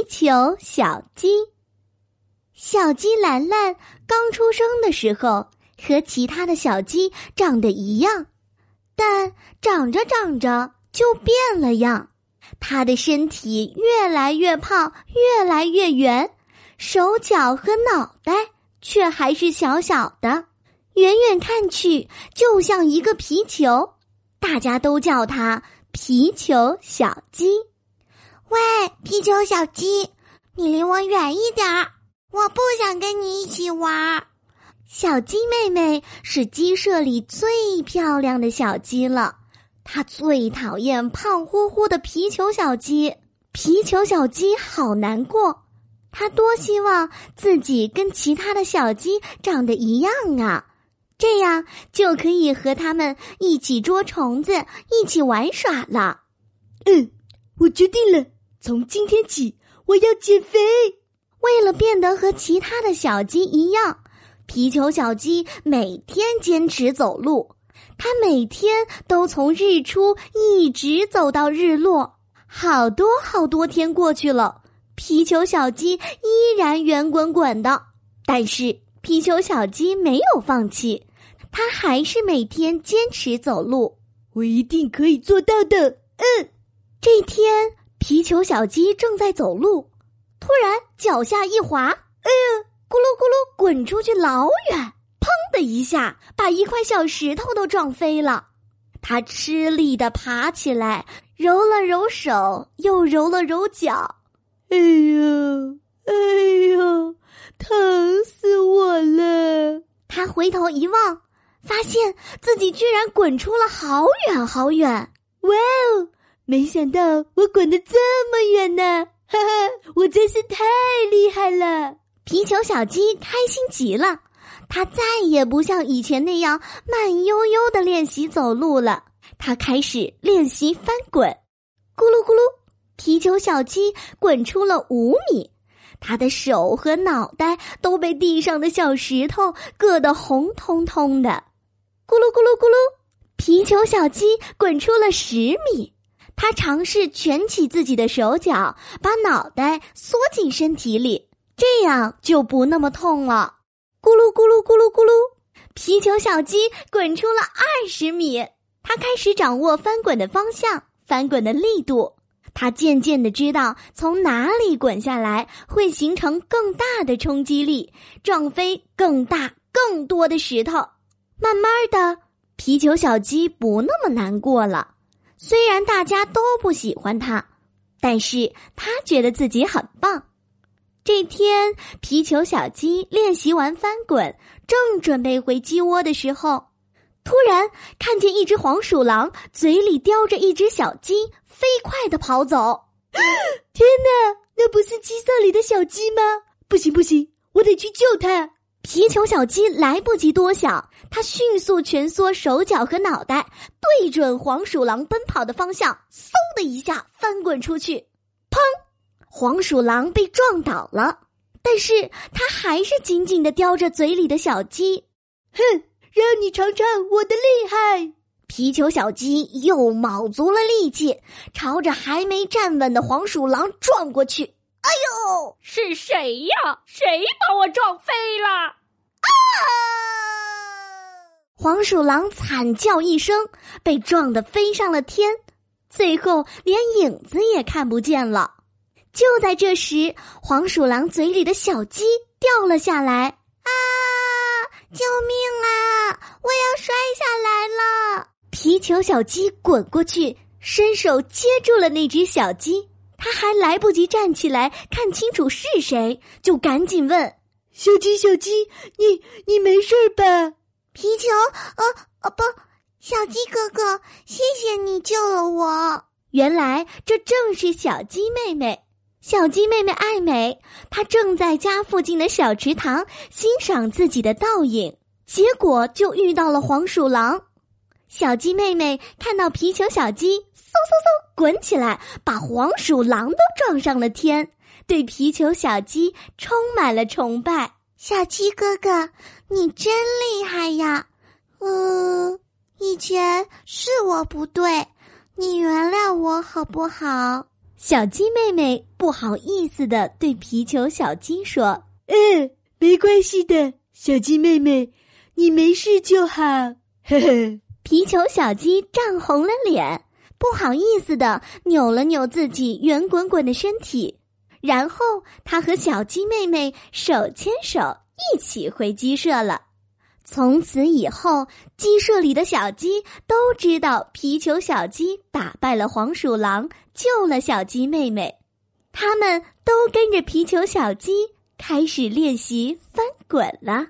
皮球小鸡。小鸡兰兰刚出生的时候，和其他的小鸡长得一样，但长着长着就变了样。它的身体越来越胖，越来越圆，手脚和脑袋却还是小小的，远远看去就像一个皮球。大家都叫它皮球小鸡。喂，皮球小鸡，你离我远一点儿！我不想跟你一起玩。小鸡妹妹是鸡舍里最漂亮的小鸡了，她最讨厌胖乎乎的皮球小鸡。皮球小鸡好难过，它多希望自己跟其他的小鸡长得一样啊，这样就可以和它们一起捉虫子，一起玩耍了。嗯，我决定了。从今天起，我要减肥。为了变得和其他的小鸡一样，皮球小鸡每天坚持走路。它每天都从日出一直走到日落，好多好多天过去了，皮球小鸡依然圆滚滚的。但是皮球小鸡没有放弃，它还是每天坚持走路。我一定可以做到的。嗯，这天。皮球小鸡正在走路，突然脚下一滑，哎呀，咕噜咕噜滚出去老远，砰的一下把一块小石头都撞飞了。它吃力的爬起来，揉了揉手，又揉了揉脚，哎呀，哎呀，疼死我了！他回头一望，发现自己居然滚出了好远好远，哇哦！没想到我滚得这么远呢，哈哈！我真是太厉害了。皮球小鸡开心极了，它再也不像以前那样慢悠悠的练习走路了。它开始练习翻滚，咕噜咕噜，皮球小鸡滚出了五米，它的手和脑袋都被地上的小石头硌得红彤彤的。咕噜咕噜咕噜，皮球小鸡滚出了十米。他尝试蜷起自己的手脚，把脑袋缩进身体里，这样就不那么痛了。咕噜咕噜咕噜咕噜，皮球小鸡滚出了二十米。他开始掌握翻滚的方向、翻滚的力度。他渐渐的知道从哪里滚下来会形成更大的冲击力，撞飞更大、更多的石头。慢慢的，皮球小鸡不那么难过了。虽然大家都不喜欢他，但是他觉得自己很棒。这天，皮球小鸡练习完翻滚，正准备回鸡窝的时候，突然看见一只黄鼠狼嘴里叼着一只小鸡，飞快的跑走。天哪，那不是鸡舍里的小鸡吗？不行不行，我得去救它。皮球小鸡来不及多想，它迅速蜷缩手脚和脑袋，对准黄鼠狼奔跑的方向，嗖的一下翻滚出去，砰！黄鼠狼被撞倒了，但是它还是紧紧的叼着嘴里的小鸡。哼，让你尝尝我的厉害！皮球小鸡又卯足了力气，朝着还没站稳的黄鼠狼撞过去。哎呦，是谁呀？谁把我撞飞了？啊！黄鼠狼惨叫一声，被撞得飞上了天，最后连影子也看不见了。就在这时，黄鼠狼嘴里的小鸡掉了下来。啊！救命啊！我要摔下来了！皮球小鸡滚过去，伸手接住了那只小鸡。他还来不及站起来看清楚是谁，就赶紧问：“小鸡，小鸡，你你没事吧？”皮球，呃呃不，小鸡哥哥，谢谢你救了我。原来这正是小鸡妹妹，小鸡妹妹爱美，她正在家附近的小池塘欣赏自己的倒影，结果就遇到了黄鼠狼。小鸡妹妹看到皮球小鸡。嗖嗖嗖，滚起来，把黄鼠狼都撞上了天。对皮球小鸡充满了崇拜。小鸡哥哥，你真厉害呀！嗯，以前是我不对，你原谅我好不好？小鸡妹妹不好意思的对皮球小鸡说：“嗯，没关系的，小鸡妹妹，你没事就好。”呵呵。皮球小鸡涨红了脸，不好意思的扭了扭自己圆滚滚的身体，然后他和小鸡妹妹手牵手一起回鸡舍了。从此以后，鸡舍里的小鸡都知道皮球小鸡打败了黄鼠狼，救了小鸡妹妹，他们都跟着皮球小鸡开始练习翻滚了。